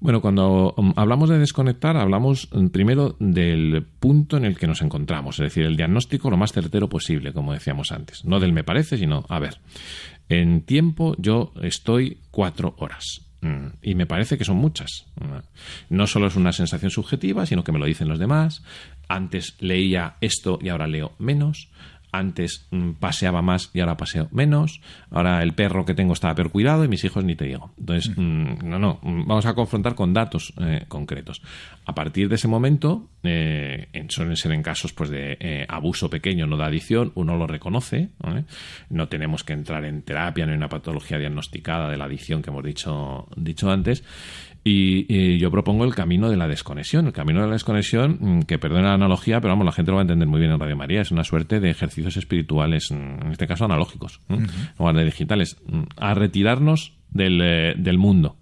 Bueno, cuando um, hablamos de desconectar, hablamos mm, primero del punto en el que nos encontramos, es decir, el diagnóstico lo más certero posible, como decíamos antes. No del me parece, sino, a ver, en tiempo yo estoy cuatro horas. Y me parece que son muchas. No solo es una sensación subjetiva, sino que me lo dicen los demás. Antes leía esto y ahora leo menos antes mm, paseaba más y ahora paseo menos, ahora el perro que tengo está peor cuidado y mis hijos ni te digo. Entonces, mm. no, no, vamos a confrontar con datos eh, concretos. A partir de ese momento, eh, suelen ser en casos pues de eh, abuso pequeño, no de adicción, uno lo reconoce, no tenemos que entrar en terapia ni en una patología diagnosticada de la adicción que hemos dicho, dicho antes, y, yo propongo el camino de la desconexión. El camino de la desconexión, mm, que perdona la analogía, pero vamos, la gente lo va a entender muy bien en Radio María, es una suerte de ejercicios espirituales, mm, en este caso analógicos, no de digitales, mm, a retirarnos del, eh, del mundo.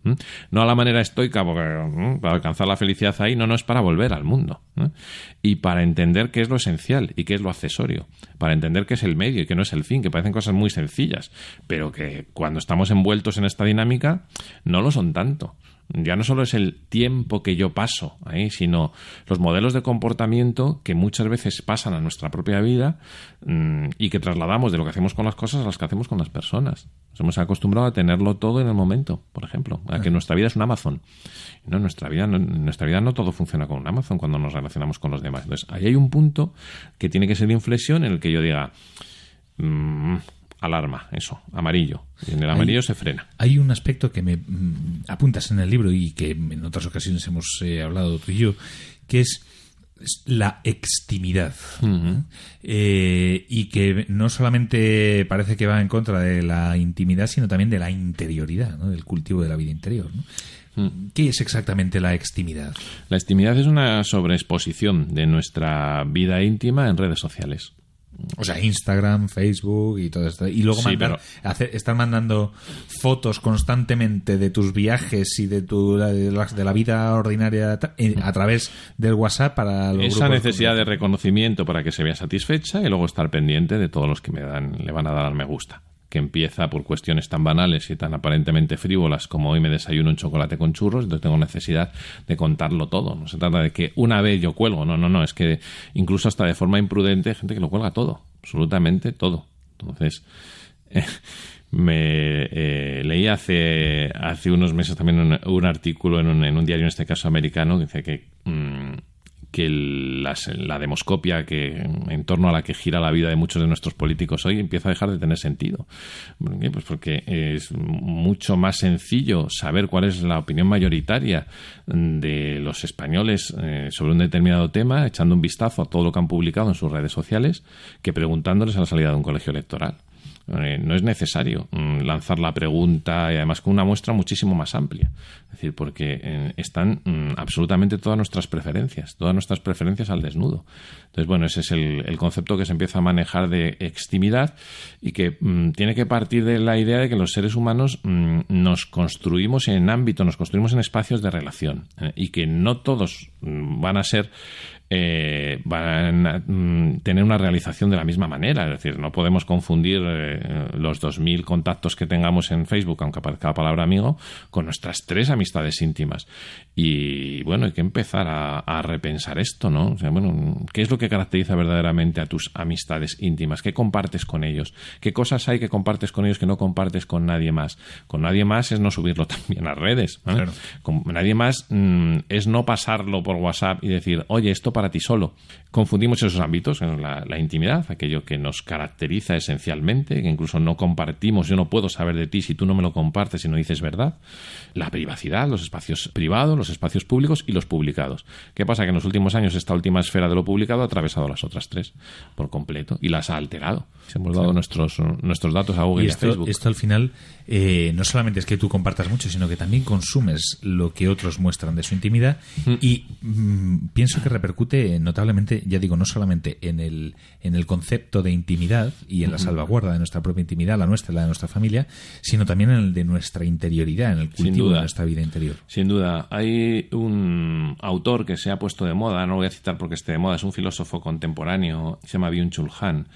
No a la manera estoica, porque para alcanzar la felicidad ahí, no, no es para volver al mundo. Y para entender qué es lo esencial y qué es lo accesorio. Para entender qué es el medio y qué no es el fin, que parecen cosas muy sencillas, pero que cuando estamos envueltos en esta dinámica, no lo son tanto ya no solo es el tiempo que yo paso ahí, sino los modelos de comportamiento que muchas veces pasan a nuestra propia vida mm, y que trasladamos de lo que hacemos con las cosas a las que hacemos con las personas. Nos hemos acostumbrado a tenerlo todo en el momento, por ejemplo, a que nuestra vida es un Amazon. No, nuestra vida no, nuestra vida no todo funciona con un Amazon cuando nos relacionamos con los demás. Entonces, ahí hay un punto que tiene que ser de inflexión en el que yo diga, mm, alarma, eso, amarillo. Y en el amarillo se frena. Hay un aspecto que me mm, apuntas en el libro y que en otras ocasiones hemos eh, hablado tú y yo, que es la extimidad eh, y que no solamente parece que va en contra de la intimidad sino también de la interioridad del cultivo de la vida interior ¿Qué es exactamente la extimidad? La extimidad es una sobreexposición de nuestra vida íntima en redes sociales. O sea, Instagram, Facebook y todo esto. Y luego están mandando fotos constantemente de tus viajes y de, tu, de, la, vida ordinaria eh, a través del WhatsApp para los Esa necesidad de reconocimiento para que se vea satisfecha y luego estar pendiente de todos los que me dan, le van a dar al me gusta que empieza por cuestiones tan banales y tan aparentemente frívolas como hoy me desayuno un chocolate con churros, entonces tengo necesidad de contarlo todo. No se trata de que una vez yo cuelgo, no, no, no, es que incluso hasta de forma imprudente hay gente que lo cuelga todo, absolutamente todo. Entonces, me eh, leí hace, hace unos meses también un, artículo en un, en un, diario, en este caso americano, que dice que... Mm, que la demoscopia que en torno a la que gira la vida de muchos de nuestros políticos hoy empieza a dejar de tener sentido. Pues porque es mucho más sencillo saber cuál es la opinión mayoritaria de los españoles eh, sobre un determinado tema, echando un vistazo a todo lo que han publicado en sus redes sociales, que preguntándoles a la salida de un colegio electoral. Eh, no es necesario mm, lanzar la pregunta y además con una muestra muchísimo más amplia. Es decir, porque eh, están mm, absolutamente todas nuestras preferencias, todas nuestras preferencias al desnudo. Entonces, bueno, ese es el, concepto que se empieza a manejar de extimidad y que mm, tiene que partir de la idea de que los seres humanos nos construimos en ámbito, nos construimos en espacios de relación eh, y que no todos van a ser eh, van a mm, tener una realización de la misma manera. Es decir, no podemos confundir eh, los 2.000 contactos que tengamos en Facebook, aunque aparezca la palabra amigo, con nuestras tres amistades íntimas. Y bueno, hay que empezar a, repensar esto, ¿no? O sea, bueno, ¿qué es lo que caracteriza verdaderamente a tus amistades íntimas? ¿Qué compartes con ellos? ¿Qué cosas hay que compartes con ellos que no compartes con nadie más? Con nadie más es no subirlo también a redes. Con nadie más mm, es no pasarlo por WhatsApp y decir, oye, esto para ti solo. Confundimos esos ámbitos, la, la intimidad, aquello que nos caracteriza esencialmente, que incluso no compartimos, yo no puedo saber de ti si tú no me lo compartes y no dices verdad. La privacidad, los espacios privados, los espacios públicos y los publicados. ¿Qué pasa? Que en los últimos años esta última esfera de lo publicado ha atravesado las otras tres por completo y las ha alterado. hemos dado nuestros, nuestros datos a Google y, esto, a Facebook. Esto al final eh, no solamente es que tú compartas mucho, sino que también consumes lo que otros muestran de su intimidad mm. y mm, pienso que repercute notablemente, ya digo, no solamente en el, en el concepto de intimidad y en la salvaguarda de nuestra propia intimidad, la nuestra y la de nuestra familia, sino también en el de nuestra interioridad, en el cultivo de nuestra vida interior. Sin duda. Hay un autor que se ha puesto de moda, no lo voy a citar porque esté de moda, es un filósofo contemporáneo, se llama Byung-Chul Han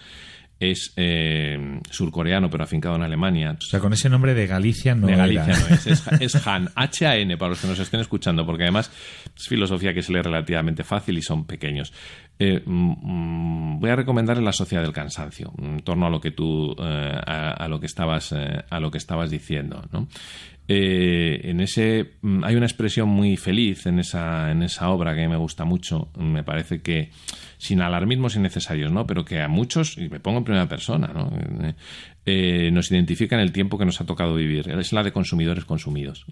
es eh, surcoreano pero afincado en Alemania. O sea, con ese nombre de Galicia no De Galicia no es, es, Han, H-A-N para los que nos estén escuchando, porque además es filosofía que se lee relativamente fácil y son pequeños. Eh, mm, mm, voy a recomendarle La Sociedad del Cansancio, en torno a lo que tú, eh, a, lo que estabas, a lo que estabas diciendo, ¿no? en ese mm, hay una expresión muy feliz en esa en esa obra que me gusta mucho me parece que sin alarmismos innecesarios, ¿no? Pero que a muchos, y me pongo en primera persona, ¿no? Eh, nos identifica en el tiempo que nos ha tocado vivir. Es la de consumidores consumidos.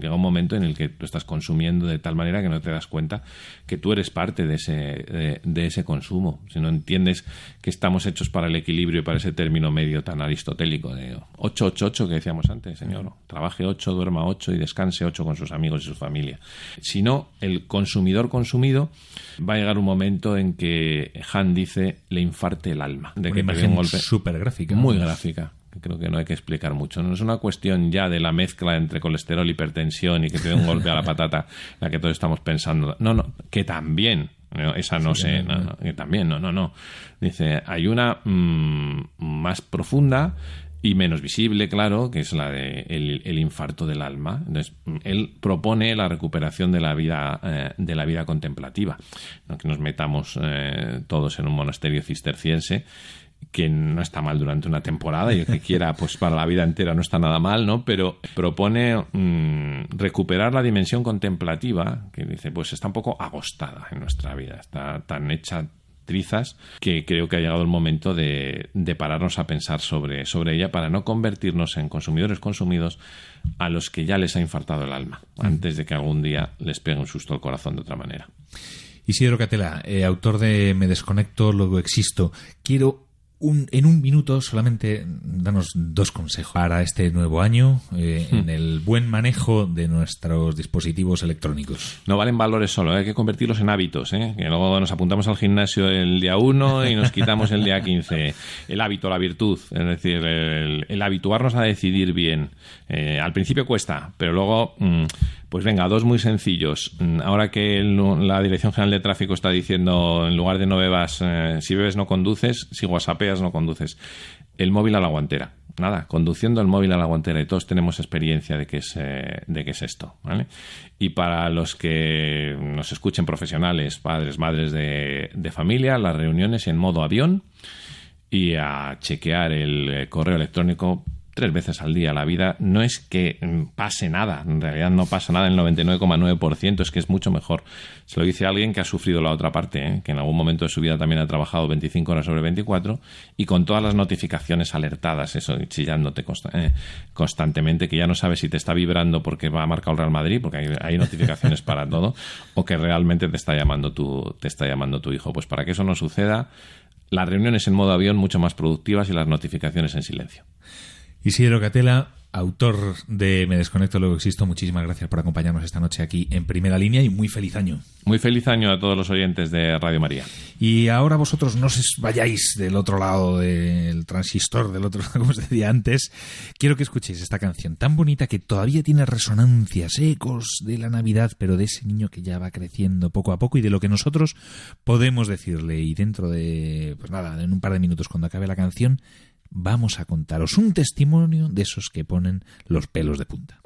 Llega un momento en el que tú estás consumiendo de tal manera que no te das cuenta que tú eres parte de ese, de, ese consumo. Si no entiendes que estamos hechos para el equilibrio y para ese término medio tan aristotélico de 8-8-8 que decíamos antes, señor. Trabaje 8, duerma 8 y descanse 8 con sus amigos y su familia. Si no, el consumidor consumido va a llegar un momento en que Han dice le infarte el alma. De que un golpe súper gráfica. Muy gráfica creo que no hay que explicar mucho. No es una cuestión ya de la mezcla entre colesterol, hipertensión y que te dé un golpe a la patata, la que todos estamos pensando. No, no, que también, esa no sé, que también, no, no, no. Dice, hay una mm, más profunda y menos visible, claro, que es la de el, infarto del alma. Entonces, él propone la recuperación de la vida, eh, de la vida contemplativa, no que nos metamos eh, todos en un monasterio cisterciense que no está mal durante una temporada y el que quiera pues para la vida entera no está nada mal, ¿no? Pero propone mm, recuperar la dimensión contemplativa que dice pues está un poco agostada en nuestra vida, está tan hecha trizas que creo que ha llegado el momento de, de pararnos a pensar sobre, sobre ella para no convertirnos en consumidores consumidos a los que ya les ha infartado el alma antes de que algún día les pegue un susto al corazón de otra manera. Isidro Catela, eh, autor de Me desconecto, luego existo. Quiero en un minuto solamente danos dos consejos para este nuevo año eh, hmm. en el buen manejo de nuestros dispositivos electrónicos. No valen valores solo, hay que convertirlos en hábitos. ¿eh? Que luego nos apuntamos al gimnasio el día 1 y nos quitamos el día 15. El hábito, la virtud, es decir, el, habituarnos a decidir bien. Eh, al principio cuesta, pero luego... Mm, pues venga, dos muy sencillos. Mm, ahora que la Dirección General de Tráfico está diciendo, en lugar de no bebas, eh, si bebes no conduces, si whatsappeas no conduces. El móvil a la guantera. Nada, conduciendo el móvil a la guantera. Y todos tenemos experiencia de qué es, eh, de es esto. Y para los que nos escuchen profesionales, padres, madres de, de familia, las reuniones en modo avión y a chequear el eh, correo electrónico tres veces al día. La vida no es que mm, pase nada, en realidad no pasa nada el 99,9%, es que es mucho mejor. Se lo dice alguien que ha sufrido la otra parte, ¿eh? que en algún momento de su vida también ha trabajado 25 horas sobre 24 y con todas las notificaciones alertadas, eso, chillándote eh, constantemente, que ya no sabes si te está vibrando porque va a marcar el Real Madrid, porque hay, hay notificaciones para todo, o que realmente te está llamando tu, te está llamando tu hijo. Pues para que eso no suceda, las reuniones en modo avión mucho más productivas y las notificaciones en silencio. Isidro Catela, autor de Me desconecto, luego existo. Muchísimas gracias por acompañarnos esta noche aquí en primera línea y muy feliz año. Muy feliz año a todos los oyentes de Radio María. Y ahora vosotros no os vayáis del otro lado del transistor, del otro lado, como os decía antes. Quiero que escuchéis esta canción tan bonita que todavía tiene resonancias, ecos de la Navidad, pero de ese niño que ya va creciendo poco a poco y de lo que nosotros podemos decirle. Y dentro de, pues nada, en un par de minutos cuando acabe la canción, vamos a contaros un testimonio de esos que ponen los pelos de punta.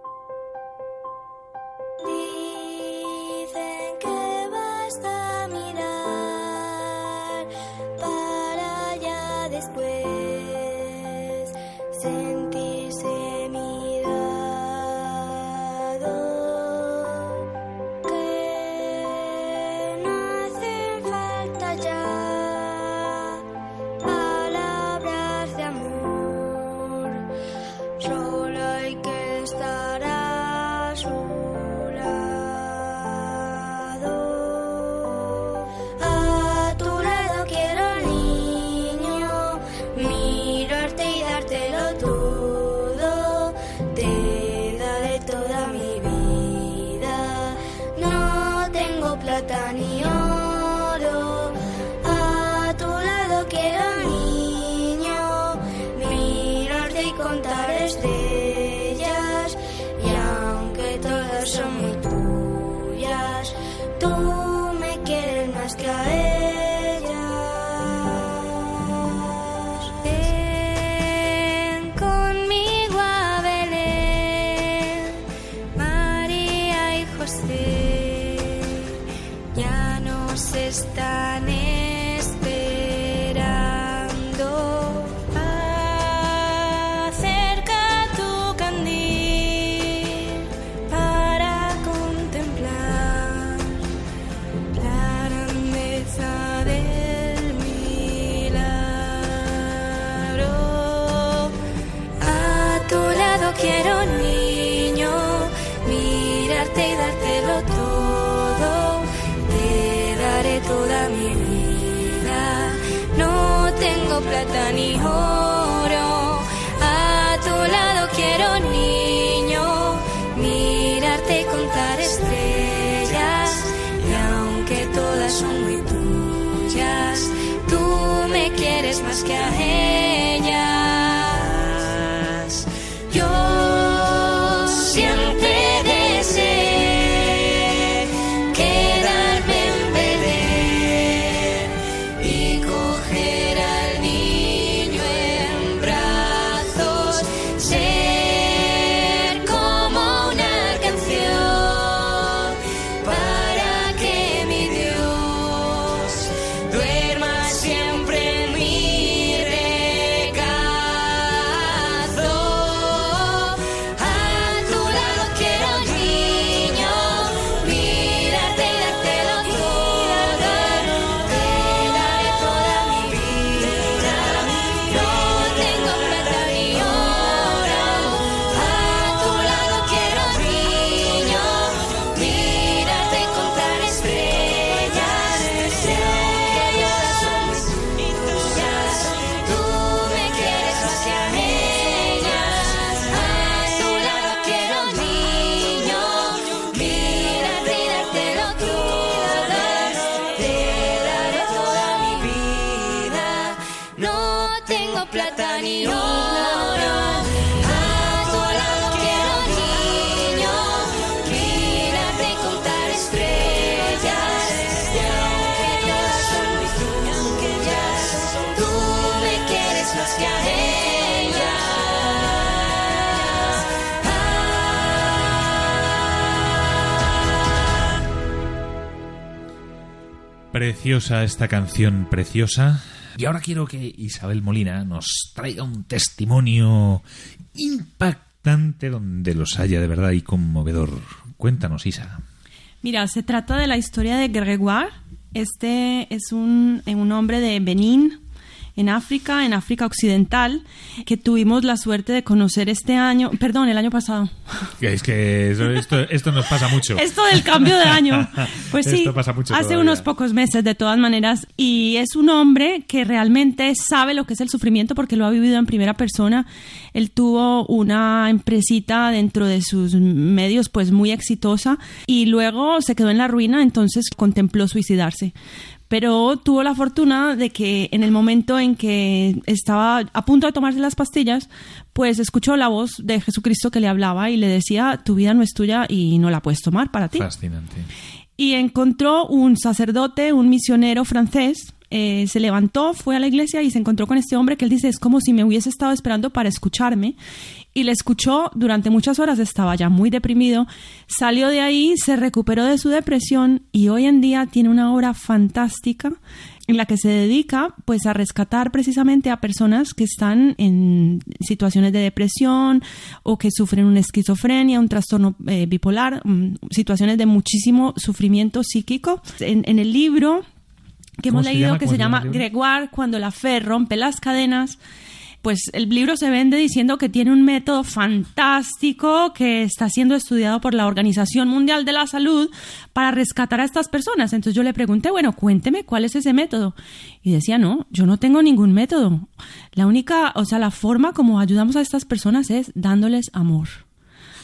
Preciosa esta canción, preciosa. Y ahora quiero que Isabel Molina nos traiga un testimonio impactante donde los haya de verdad y conmovedor. Cuéntanos, Isa. Mira, se trata de la historia de Gregoire. Este es un, un hombre de Benín en África, en África Occidental, que tuvimos la suerte de conocer este año, perdón, el año pasado. Es que esto, esto nos pasa mucho. esto del cambio de año. Pues sí, pasa mucho hace unos pocos meses de todas maneras. Y es un hombre que realmente sabe lo que es el sufrimiento porque lo ha vivido en primera persona. Él tuvo una empresita dentro de sus medios pues muy exitosa y luego se quedó en la ruina, entonces contempló suicidarse pero tuvo la fortuna de que en el momento en que estaba a punto de tomarse las pastillas, pues escuchó la voz de Jesucristo que le hablaba y le decía, tu vida no es tuya y no la puedes tomar para ti. Fascinante. Y encontró un sacerdote, un misionero francés, eh, se levantó, fue a la iglesia y se encontró con este hombre que él dice, es como si me hubiese estado esperando para escucharme. Y le escuchó durante muchas horas, estaba ya muy deprimido, salió de ahí, se recuperó de su depresión y hoy en día tiene una obra fantástica en la que se dedica pues a rescatar precisamente a personas que están en situaciones de depresión o que sufren una esquizofrenia, un trastorno eh, bipolar, mm, situaciones de muchísimo sufrimiento psíquico. en el libro que hemos leído que se llama Gregoire cuando la fe rompe las cadenas. Pues el libro se vende diciendo que tiene un método fantástico que está siendo estudiado por la Organización Mundial de la Salud para rescatar a estas personas. Entonces yo le pregunté, bueno, cuénteme cuál es ese método. Y decía, no, yo no tengo ningún método. La única, o sea, la forma como ayudamos a estas personas es dándoles amor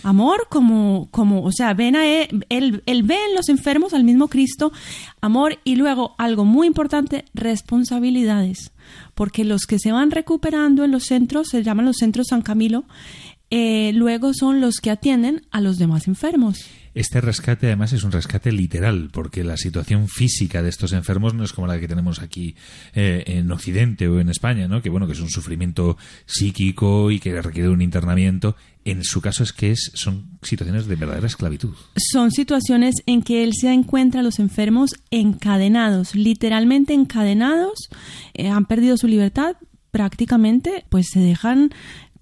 amor como, como, o sea, ven a él, él, él, ve en los enfermos al mismo Cristo, amor y luego algo muy importante, responsabilidades, porque los que se van recuperando en los centros, se llaman los centros San Camilo, eh, luego son los que atienden a los demás enfermos. Este rescate además es un rescate literal, porque la situación física de estos enfermos no es como la que tenemos aquí eh, en Occidente o en España, ¿no? Que bueno, que es un sufrimiento psíquico y que requiere un internamiento. En su caso es que es, son situaciones de verdadera esclavitud. Son situaciones en que él se encuentra a los enfermos encadenados, literalmente encadenados, eh, han perdido su libertad, prácticamente pues se dejan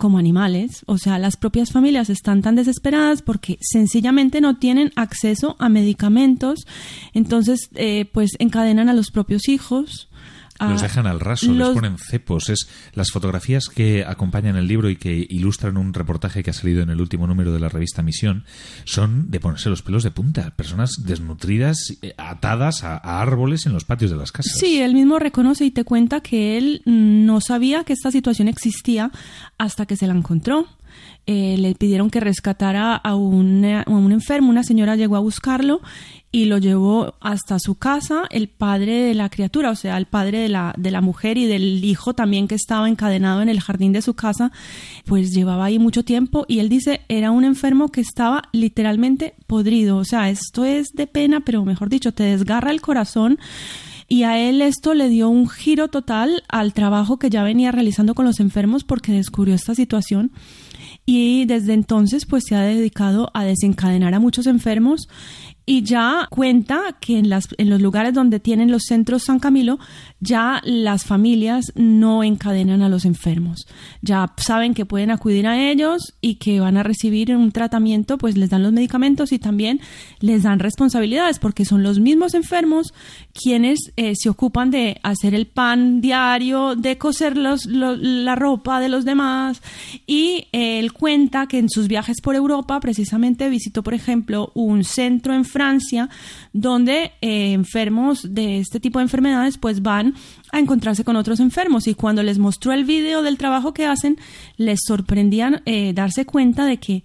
como animales. O sea, las propias familias están tan desesperadas porque sencillamente no tienen acceso a medicamentos. Entonces, eh, pues encadenan a los propios hijos los dejan al raso, les ponen cepos. Es las fotografías que acompañan el libro y que ilustran un reportaje que ha salido en el último número de la revista Misión son de ponerse los pelos de punta. Personas desnutridas, eh, atadas a, árboles en los patios de las casas. Sí, él mismo reconoce y te cuenta que él no sabía que esta situación existía hasta que se la encontró. Eh, le pidieron que rescatara a, a un enfermo, una señora llegó a buscarlo y lo llevó hasta su casa el padre de la criatura, o sea, el padre de la, de la mujer y del hijo también que estaba encadenado en el jardín de su casa, pues llevaba ahí mucho tiempo y él dice, era un enfermo que estaba literalmente podrido, o sea, esto es de pena, pero mejor dicho, te desgarra el corazón. Y a él esto le dio un giro total al trabajo que ya venía realizando con los enfermos porque descubrió esta situación. Y desde entonces pues se ha dedicado a desencadenar a muchos enfermos y ya cuenta que en, los lugares donde tienen los centros San Camilo, ya las familias no encadenan a los enfermos. Ya saben que pueden acudir a ellos y que van a recibir un tratamiento, pues les dan los medicamentos y también les dan responsabilidades, porque son los mismos enfermos quienes eh, se ocupan de hacer el pan diario, de coser los, la ropa de los demás. Y eh, él cuenta que en sus viajes por Europa, precisamente visitó, por ejemplo, un centro en Francia, donde eh, enfermos de este tipo de enfermedades pues van a encontrarse con otros enfermos. Y cuando les mostró el video del trabajo que hacen, les sorprendían eh, darse cuenta de que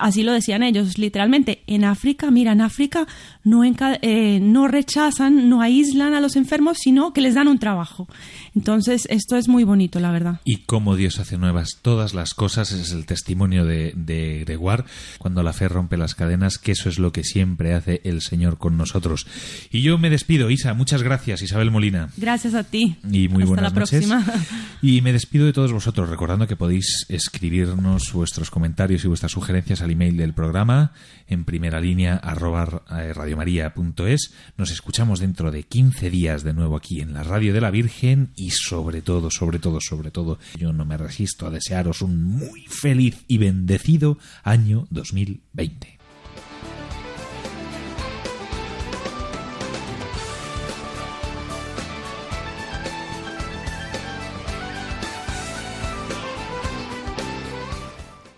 así lo decían ellos, literalmente, en África, mira, en África no, eh, no rechazan, no aíslan a los enfermos, sino que les dan un trabajo. Entonces, esto es muy bonito, la verdad. Y cómo Dios hace nuevas todas las cosas, es el testimonio de, de Gregoire, cuando la fe rompe las cadenas, que eso es lo que siempre hace el Señor con nosotros. Y yo me despido, Isa, muchas gracias, Isabel Molina. Gracias a ti. Y muy Hasta buenas la noches. próxima. Y me despido de todos vosotros, recordando que podéis escribirnos vuestros comentarios y vuestras sugerencias al email del programa en primera línea arroba eh, radiomaria.es. Nos escuchamos dentro de 15 días de nuevo aquí en la Radio de la Virgen y sobre todo, sobre todo, sobre todo, yo no me resisto a desearos un muy feliz y bendecido año 2020.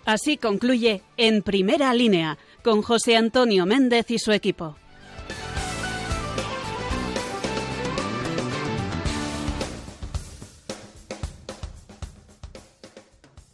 Así concluye En Primera Línea con José Antonio Méndez y su equipo.